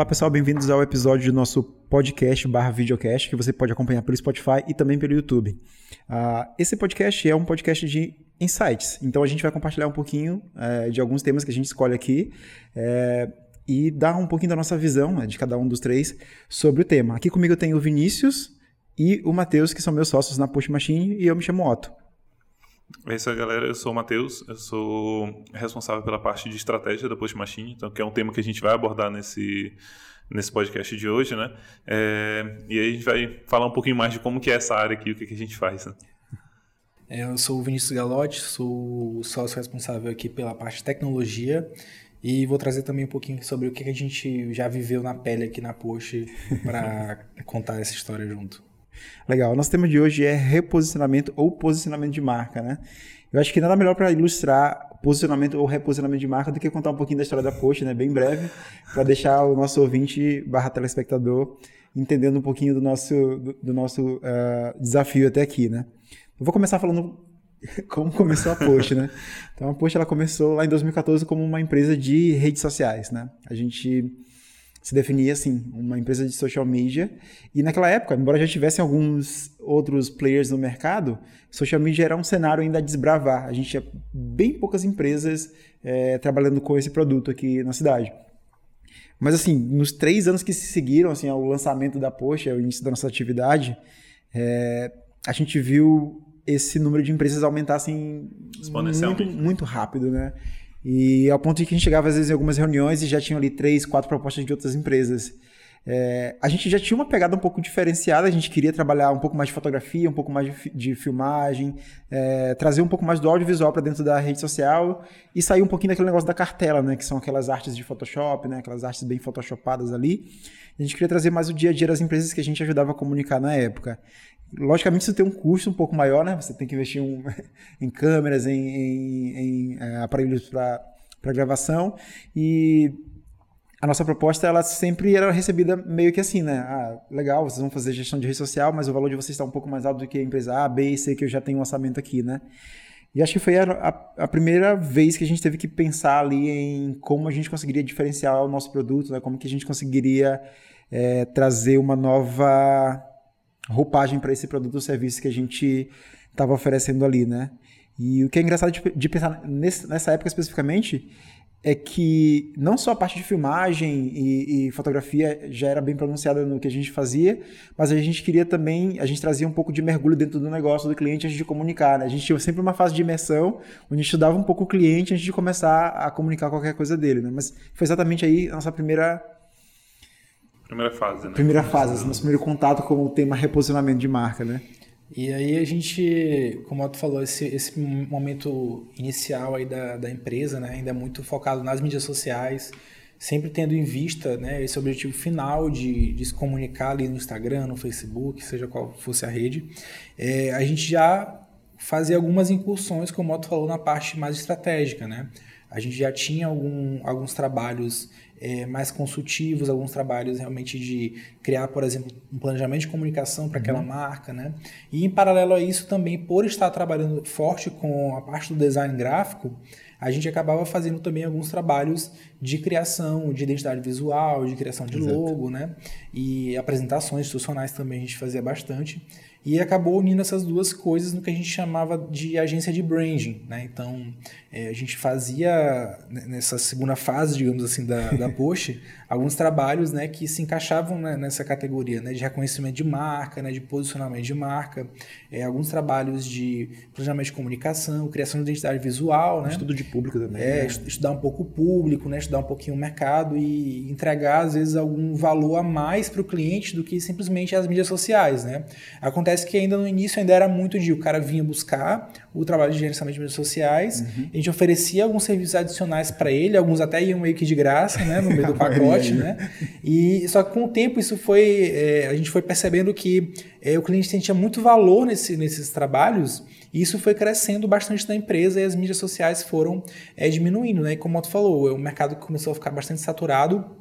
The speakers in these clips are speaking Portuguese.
Olá pessoal, bem-vindos ao episódio do nosso podcast barra videocast que você pode acompanhar pelo Spotify e também pelo YouTube. Uh, esse podcast é um podcast de insights, então a gente vai compartilhar um pouquinho uh, de alguns temas que a gente escolhe aqui uh, e dar um pouquinho da nossa visão né, de cada um dos três sobre o tema. Aqui comigo eu tenho o Vinícius e o Matheus, que são meus sócios na Push Machine, e eu me chamo Otto. É isso aí, galera. Eu sou o Matheus, eu sou responsável pela parte de estratégia da Post Machine, então, que é um tema que a gente vai abordar nesse, nesse podcast de hoje, né? É, e aí a gente vai falar um pouquinho mais de como que é essa área aqui, o que, que a gente faz. Né? É, eu sou o Vinícius Galotti, sou sócio responsável aqui pela parte de tecnologia e vou trazer também um pouquinho sobre o que a gente já viveu na pele aqui na Post para contar essa história junto. Legal. Nosso tema de hoje é reposicionamento ou posicionamento de marca, né? Eu acho que nada melhor para ilustrar posicionamento ou reposicionamento de marca do que contar um pouquinho da história da Post, né? Bem breve, para deixar o nosso ouvinte barra telespectador entendendo um pouquinho do nosso, do, do nosso uh, desafio até aqui, né? Eu vou começar falando como começou a Post, né? Então a Post ela começou lá em 2014 como uma empresa de redes sociais, né? A gente se definia assim, uma empresa de social media. E naquela época, embora já tivessem alguns outros players no mercado, social media era um cenário ainda a desbravar. A gente tinha bem poucas empresas é, trabalhando com esse produto aqui na cidade. Mas assim, nos três anos que se seguiram assim, ao lançamento da Post, ao início da nossa atividade, é, a gente viu esse número de empresas aumentar assim, muito, muito rápido, né? E ao ponto de que a gente chegava às vezes em algumas reuniões e já tinham ali três, quatro propostas de outras empresas. É, a gente já tinha uma pegada um pouco diferenciada, a gente queria trabalhar um pouco mais de fotografia, um pouco mais de, de filmagem, é, trazer um pouco mais do audiovisual para dentro da rede social e sair um pouquinho daquele negócio da cartela, né, que são aquelas artes de Photoshop, né, aquelas artes bem photoshopadas ali. A gente queria trazer mais o dia a dia das empresas que a gente ajudava a comunicar na época. Logicamente, isso tem um custo um pouco maior, né? Você tem que investir um, em câmeras, em, em, em é, aparelhos para gravação. E a nossa proposta, ela sempre era recebida meio que assim, né? Ah, legal, vocês vão fazer gestão de rede social, mas o valor de vocês está um pouco mais alto do que a empresa A, B e C, que eu já tenho um orçamento aqui, né? E acho que foi a, a, primeira vez que a gente teve que pensar ali em como a gente conseguiria diferenciar o nosso produto, né? como que a gente conseguiria é, trazer uma nova roupagem para esse produto ou serviço que a gente estava oferecendo ali, né? E o que é engraçado de, de pensar nesse, nessa época especificamente é que não só a parte de filmagem e, e, fotografia já era bem pronunciada no que a gente fazia, mas a gente queria também, a gente trazia um pouco de mergulho dentro do negócio do cliente antes de comunicar. Né? A gente tinha sempre uma fase de imersão, onde a gente estudava um pouco o cliente antes de começar a comunicar qualquer coisa dele. Né? Mas foi exatamente aí a nossa primeira Primeira fase, né? Primeira fase, nosso primeiro contato com o tema reposicionamento de marca, né? E aí a gente, como o Otto falou, esse, esse momento inicial aí da, da empresa, né, ainda muito focado nas mídias sociais, sempre tendo em vista né, esse objetivo final de, de se comunicar ali no Instagram, no Facebook, seja qual fosse a rede, é, a gente já fazia algumas incursões, como o Otto falou, na parte mais estratégica, né? A gente já tinha algum, alguns trabalhos é, mais consultivos, alguns trabalhos realmente de criar, por exemplo, um planejamento de comunicação para aquela uhum. marca, né? E em paralelo a isso também, por estar trabalhando forte com a parte do design gráfico, a gente acabava fazendo também alguns trabalhos de criação de identidade visual, de criação de Exato. logo, né? E apresentações institucionais também a gente fazia bastante e acabou unindo essas duas coisas no que a gente chamava de agência de branding, né? Então, é, a gente fazia né, nessa segunda fase, digamos assim, da, da Post, alguns trabalhos, né, que se encaixavam né, nessa categoria, né, de reconhecimento de marca, né, de posicionamento de marca, é, alguns trabalhos de planejamento de comunicação, criação de identidade visual, né? Estudo de público também. É, né? estudar um pouco o público, né, estudar um pouquinho o mercado e entregar às vezes algum valor a mais para o cliente do que simplesmente as mídias sociais, né? Acontece que ainda no início ainda era muito de o cara vinha buscar o trabalho de gerenciamento de mídias sociais, uhum. a gente oferecia alguns serviços adicionais para ele, alguns até iam meio que de graça, né, no meio do pacote, né? E só que com o tempo isso foi, é, a gente foi percebendo que é, o cliente sentia muito valor nesse, nesses trabalhos e isso foi crescendo bastante na empresa e as mídias sociais foram é, diminuindo, né? E como o Otto falou, é um mercado que começou a ficar bastante saturado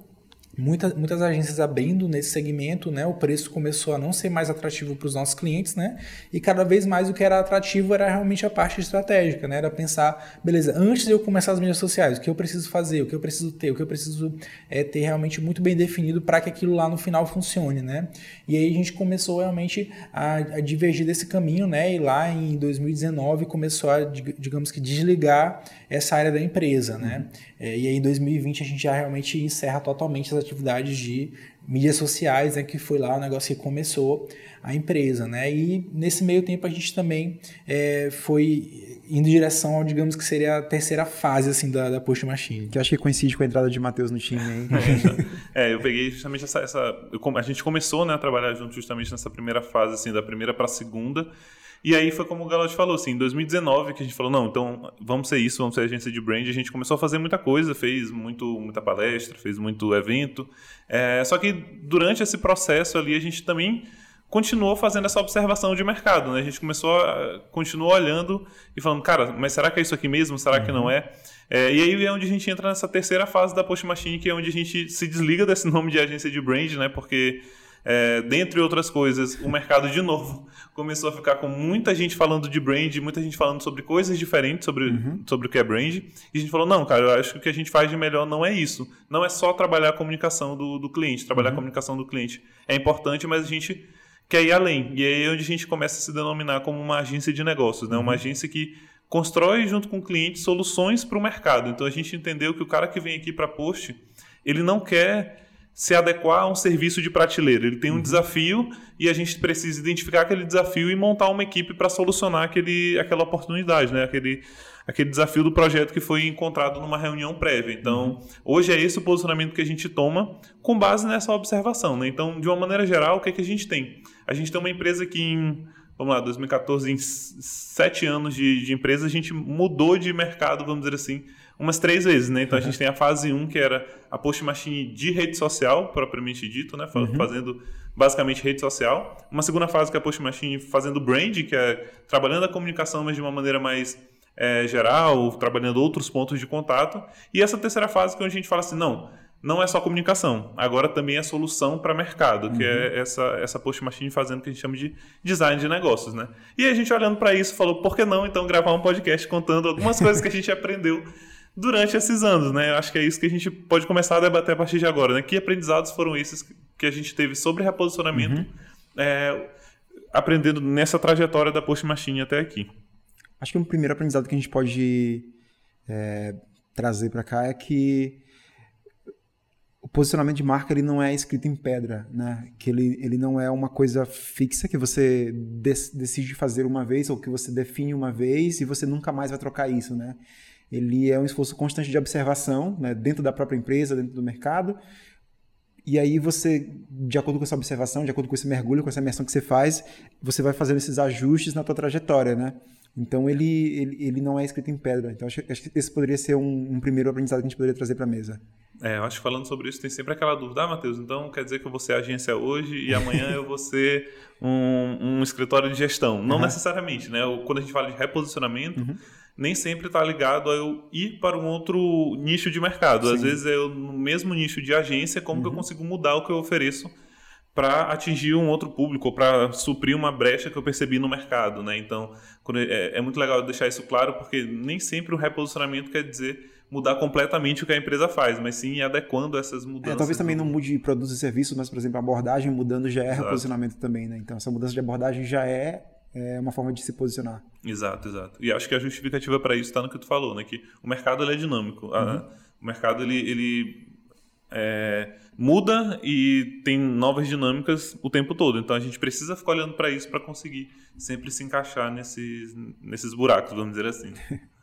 muita, muitas agências abrindo nesse segmento, né? O preço começou a não ser mais atrativo para os nossos clientes, né? E cada vez mais o que era atrativo era realmente a parte estratégica, né? Era pensar, beleza, antes de eu começar as mídias sociais, o que eu preciso fazer, o que eu preciso ter, o que eu preciso é, ter realmente muito bem definido para que aquilo lá no final funcione, né? E aí a gente começou realmente a, a divergir desse caminho, né? E lá em 2019 começou a, digamos que, desligar essa área da empresa, né? É, e aí em 2020 a gente já realmente encerra totalmente as atividades de mídias sociais, né, que foi lá o negócio que começou a empresa, né? E nesse meio tempo a gente também é, foi indo em direção, digamos que seria a terceira fase assim da, da Post Machine. Que eu acho que coincide com a entrada de Matheus no time aí. é, eu peguei justamente essa, essa eu, a gente começou, né, a trabalhar junto justamente nessa primeira fase assim, da primeira para a segunda. E aí foi como o Galote falou, assim, em 2019 que a gente falou, não, então vamos ser isso, vamos ser agência de brand. A gente começou a fazer muita coisa, fez muito, muita palestra, fez muito evento. É, só que durante esse processo ali a gente também continuou fazendo essa observação de mercado, né? A gente começou a, continuou olhando e falando, cara, mas será que é isso aqui mesmo? Será uhum. que não é? é? E aí é onde a gente entra nessa terceira fase da Post Machine, que é onde a gente se desliga desse nome de agência de brand, né? Porque é, dentre outras coisas, o mercado de novo começou a ficar com muita gente falando de brand, muita gente falando sobre coisas diferentes sobre, uhum. sobre o que é brand. E a gente falou: não, cara, eu acho que o que a gente faz de melhor não é isso. Não é só trabalhar a comunicação do, do cliente. Trabalhar uhum. a comunicação do cliente é importante, mas a gente quer ir além. E aí é onde a gente começa a se denominar como uma agência de negócios, né? uma uhum. agência que constrói junto com o cliente soluções para o mercado. Então a gente entendeu que o cara que vem aqui para Post, ele não quer se adequar a um serviço de prateleira. Ele tem um uhum. desafio e a gente precisa identificar aquele desafio e montar uma equipe para solucionar aquele, aquela oportunidade, né? aquele, aquele desafio do projeto que foi encontrado numa reunião prévia. Então, uhum. hoje é esse o posicionamento que a gente toma com base nessa observação. Né? Então, de uma maneira geral, o que, é que a gente tem? A gente tem uma empresa que em vamos lá, 2014, em sete anos de, de empresa, a gente mudou de mercado, vamos dizer assim, umas três vezes, né? Então uhum. a gente tem a fase 1, que era a post machine de rede social, propriamente dito, né? Uhum. Fazendo basicamente rede social. Uma segunda fase que é a post machine fazendo brand, que é trabalhando a comunicação, mas de uma maneira mais é, geral, trabalhando outros pontos de contato. E essa terceira fase que a gente fala assim, não, não é só comunicação, agora também é solução para mercado, uhum. que é uhum. essa, essa post machine fazendo o que a gente chama de design de negócios, né? E a gente olhando para isso falou, por que não então gravar um podcast contando algumas coisas que a gente aprendeu durante esses anos, né? Eu acho que é isso que a gente pode começar a debater a partir de agora, né? Que aprendizados foram esses que a gente teve sobre reposicionamento, uhum. é, aprendendo nessa trajetória da Post Machine até aqui? Acho que um primeiro aprendizado que a gente pode é, trazer para cá é que o posicionamento de marca ele não é escrito em pedra, né? Que ele, ele não é uma coisa fixa que você decide fazer uma vez ou que você define uma vez e você nunca mais vai trocar isso, né? Ele é um esforço constante de observação né, dentro da própria empresa, dentro do mercado. E aí você, de acordo com essa observação, de acordo com esse mergulho, com essa imersão que você faz, você vai fazendo esses ajustes na tua trajetória, né? Então ele, ele, ele não é escrito em pedra. Então acho, acho que esse poderia ser um, um, primeiro aprendizado que a gente poderia trazer para a mesa. É, eu acho que falando sobre isso tem sempre aquela dúvida, ah, Matheus, então quer dizer que eu vou ser agência hoje e amanhã eu vou ser um, um escritório de gestão. Não uhum. necessariamente, né? Quando a gente fala de reposicionamento, uhum nem sempre está ligado a eu ir para um outro nicho de mercado. Sim. Às vezes é eu, no mesmo nicho de agência, como uhum. que eu uhum. consigo mudar o que eu ofereço para atingir um outro público, ou para suprir uma brecha que eu percebi no mercado. Né? Então, é, é muito legal deixar isso claro, porque nem sempre o reposicionamento quer dizer mudar completamente o que a empresa faz, mas sim adequando essas mudanças. É, talvez também não mude produtos e serviços, mas, por exemplo, a abordagem mudando já é Exato. reposicionamento também, né? Então, essa mudança de abordagem já é é uma forma de se posicionar. Exato, exato. E acho que a justificativa para isso está no que tu falou, né? Que o mercado ele é dinâmico. Uhum. o mercado ele, ele é, muda e tem novas dinâmicas o tempo todo. Então a gente precisa ficar olhando para isso para conseguir sempre se encaixar nesses, nesses buracos, vamos dizer assim.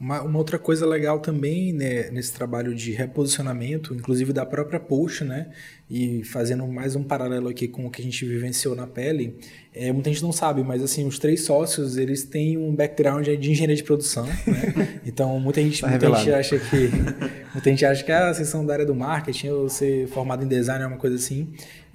Uma, uma, outra coisa legal também né, nesse trabalho de reposicionamento, inclusive da própria Post, né, e fazendo mais um paralelo aqui com o que a gente vivenciou na pele, é, muita gente não sabe, mas assim, os três sócios, eles têm um background de engenharia de produção, né? Então, muita gente, tá muita gente acha que muita gente acha que ah, vocês são da área do marketing ou ser formado em design é uma coisa assim.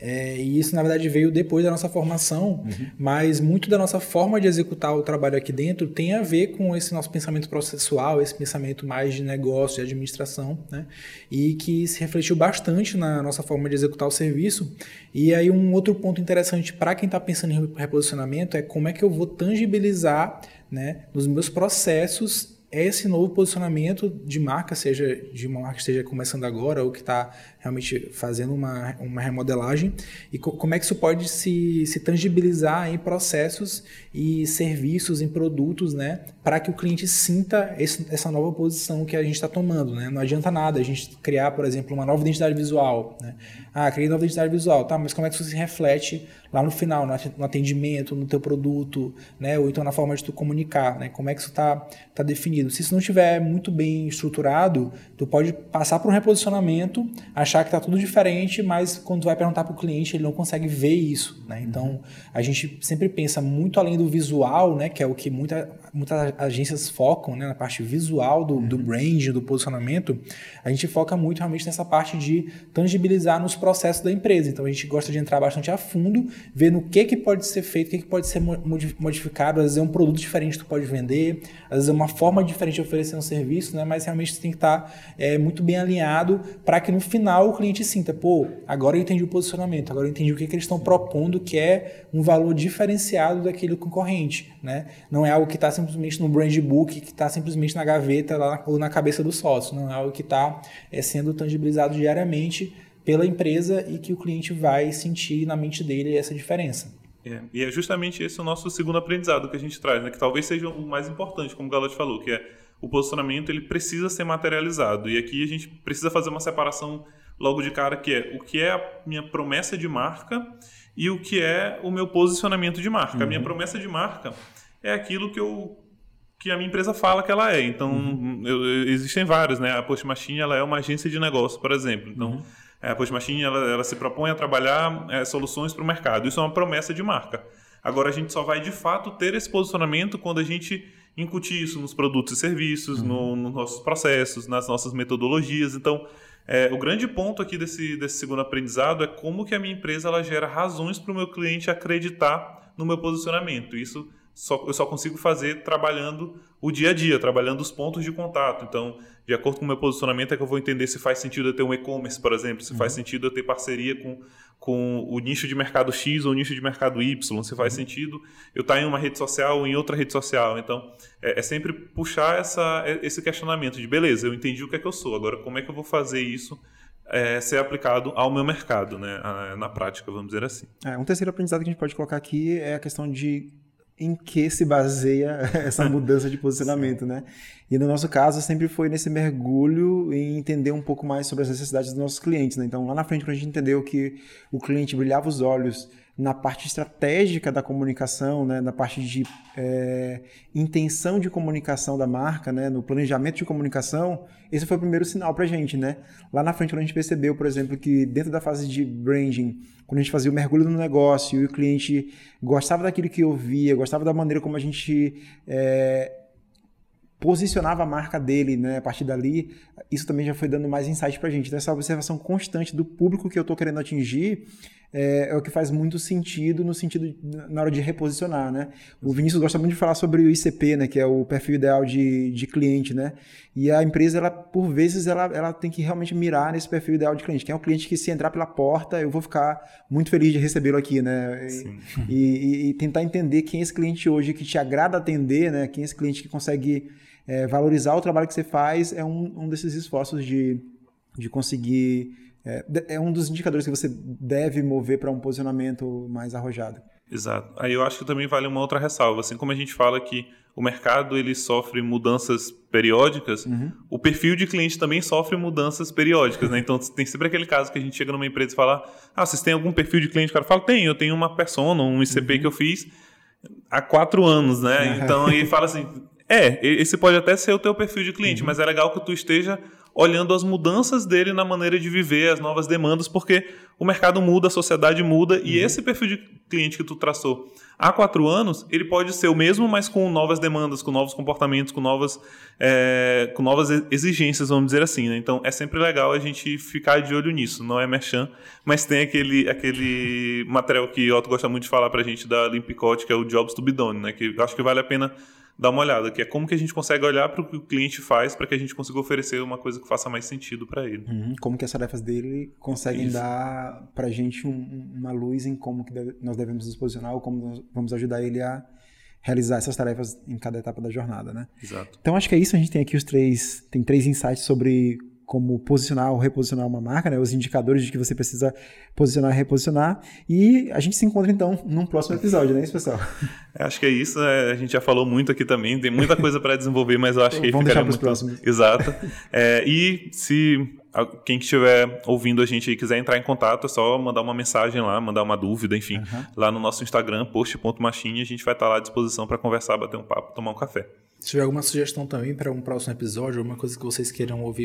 É, e isso, na verdade, veio depois da nossa formação, uhum. mas muito da nossa forma de executar o trabalho aqui dentro tem a ver com esse nosso pensamento processual, esse pensamento mais de negócio, de administração, né? E que se refletiu bastante na nossa forma de executar o serviço. E aí, um outro ponto interessante para quem está pensando em reposicionamento é como é que eu vou tangibilizar né, nos meus processos esse novo posicionamento de marca, seja de uma marca que esteja começando agora ou que está realmente fazendo uma, uma remodelagem, e co como é que isso pode se, se tangibilizar em processos e serviços, em produtos, né, para que o cliente sinta esse, essa nova posição que a gente está tomando. Né? Não adianta nada a gente criar, por exemplo, uma nova identidade visual. Né? Ah, criei nova identidade visual, tá, mas como é que isso se reflete lá no final, no atendimento, no teu produto, né? Ou então na forma de tu comunicar, né? Como é que isso está tá definido. Se isso não estiver muito bem estruturado, tu pode passar por um reposicionamento, achar que está tudo diferente, mas quando tu vai perguntar para o cliente, ele não consegue ver isso, né? Então, a gente sempre pensa muito além do visual, né? Que é o que muita, muitas agências focam, né? Na parte visual do, do brand, do posicionamento. A gente foca muito realmente nessa parte de tangibilizar nos processos da empresa. Então, a gente gosta de entrar bastante a fundo ver no que, que pode ser feito, o que, que pode ser modificado. Às vezes é um produto diferente que tu pode vender, às vezes é uma forma diferente de oferecer um serviço, né? mas realmente tu tem que estar é, muito bem alinhado para que no final o cliente sinta, pô, agora eu entendi o posicionamento, agora eu entendi o que, que eles estão propondo, que é um valor diferenciado daquele concorrente. Né? Não é algo que está simplesmente no brand book, que está simplesmente na gaveta lá, ou na cabeça do sócio, não é algo que está é, sendo tangibilizado diariamente pela empresa e que o cliente vai sentir na mente dele essa diferença. É, e é justamente esse o nosso segundo aprendizado que a gente traz, né? que talvez seja o mais importante, como o Galo falou, que é o posicionamento ele precisa ser materializado. E aqui a gente precisa fazer uma separação logo de cara, que é o que é a minha promessa de marca e o que é o meu posicionamento de marca. Uhum. A minha uhum. promessa de marca é aquilo que eu que a minha empresa fala que ela é. Então, uhum. eu, existem vários, né? A Post Machine, ela é uma agência de negócio, por exemplo. Então, uhum a Push Machine ela, ela se propõe a trabalhar é, soluções para o mercado. Isso é uma promessa de marca. Agora, a gente só vai de fato ter esse posicionamento quando a gente incutir isso nos produtos e serviços, uhum. no, nos nossos processos, nas nossas metodologias. Então, é, o grande ponto aqui desse, desse segundo aprendizado é como que a minha empresa ela gera razões para o meu cliente acreditar no meu posicionamento. Isso só, eu só consigo fazer trabalhando o dia a dia, trabalhando os pontos de contato. Então, de acordo com o meu posicionamento, é que eu vou entender se faz sentido eu ter um e-commerce, por exemplo, se uhum. faz sentido eu ter parceria com, com o nicho de mercado X ou o nicho de mercado Y, se faz uhum. sentido eu estar em uma rede social ou em outra rede social. Então, é, é, sempre puxar essa, esse questionamento de, beleza, eu entendi o que é que eu sou, agora como é que eu vou fazer isso é, ser aplicado ao meu mercado, né, na prática, vamos dizer assim. É, um terceiro aprendizado que a gente pode colocar aqui é a questão de em que se baseia essa mudança de posicionamento, né? E no nosso caso sempre foi nesse mergulho em entender um pouco mais sobre as necessidades dos nossos clientes, né? Então lá na frente quando a gente entendeu que o cliente brilhava os olhos na parte estratégica da comunicação, né, na parte de é, intenção de comunicação da marca, né, no planejamento de comunicação, esse foi o primeiro sinal para a gente. Né? Lá na frente, quando a gente percebeu, por exemplo, que dentro da fase de branding, quando a gente fazia o mergulho no negócio e o cliente gostava daquilo que ouvia, gostava da maneira como a gente é, posicionava a marca dele, né? A partir dali, isso também já foi dando mais insight para a gente. Então, essa observação constante do público que eu estou querendo atingir é, é, o que faz muito sentido no sentido de, na hora de reposicionar, né? O Vinícius gosta muito de falar sobre o ICP, né? Que é o perfil ideal de, de cliente, né? E a empresa, ela, por vezes, ela, ela tem que realmente mirar nesse perfil ideal de cliente. Que é um cliente que se entrar pela porta, eu vou ficar muito feliz de recebê-lo aqui, né? E, e, e, tentar entender quem é esse cliente hoje que te agrada atender, né? Quem é esse cliente que consegue é, valorizar o trabalho que você faz, é um, um desses esforços de, de conseguir é, é um dos indicadores que você deve mover para um posicionamento mais arrojado. Exato. Aí eu acho que também vale uma outra ressalva. Assim como a gente fala que o mercado ele sofre mudanças periódicas, uhum. o perfil de cliente também sofre mudanças periódicas, né? Então tem sempre aquele caso que a gente chega numa empresa e fala: "Ah, vocês têm algum perfil de cliente?" O cara fala: "Tem, eu tenho uma persona, um ICP uhum. que eu fiz há quatro anos, né?" Então ele fala assim: "É, esse pode até ser o teu perfil de cliente, uhum. mas é legal que tu esteja olhando as mudanças dele na maneira de viver, as novas demandas, porque o mercado muda, a sociedade muda, uhum. e esse perfil de cliente que tu traçou há quatro anos, ele pode ser o mesmo, mas com novas demandas, com novos comportamentos, com novas, é, com novas exigências, vamos dizer assim. Né? Então, é sempre legal a gente ficar de olho nisso. Não é merchan, mas tem aquele, aquele material que o Otto gosta muito de falar para a gente da Limpicote, que é o Jobs to be Done, né? que eu acho que vale a pena dar uma olhada, que é como que a gente consegue olhar para o que o cliente faz para que a gente consiga oferecer uma coisa que faça mais sentido para ele. Uhum, como que as tarefas dele conseguem Isso. dar para a gente um, uma luz em como que deve, nós devemos nos posicionar ou como nós vamos ajudar ele a realizar essas tarefas em cada etapa da jornada, né? Exato. Então acho que é isso. A gente tem aqui os três, tem três insights sobre como posicionar ou reposicionar uma marca, né? Os indicadores de que você precisa posicionar e reposicionar. E a gente se encontra então num próximo episódio, né, pessoal? É, acho que é isso. Né? A gente já falou muito aqui também. Tem muita coisa para desenvolver, mas eu acho que Vamos ficaria muito... próximos. Exato. É, e se quem estiver ouvindo a gente e quiser entrar em contato, é só mandar uma mensagem lá, mandar uma dúvida, enfim, uhum. lá no nosso Instagram, post.machine, a gente vai estar lá à disposição para conversar, bater um papo, tomar um café. Se tiver alguma sugestão também para um próximo episódio, alguma coisa que vocês queiram ouvir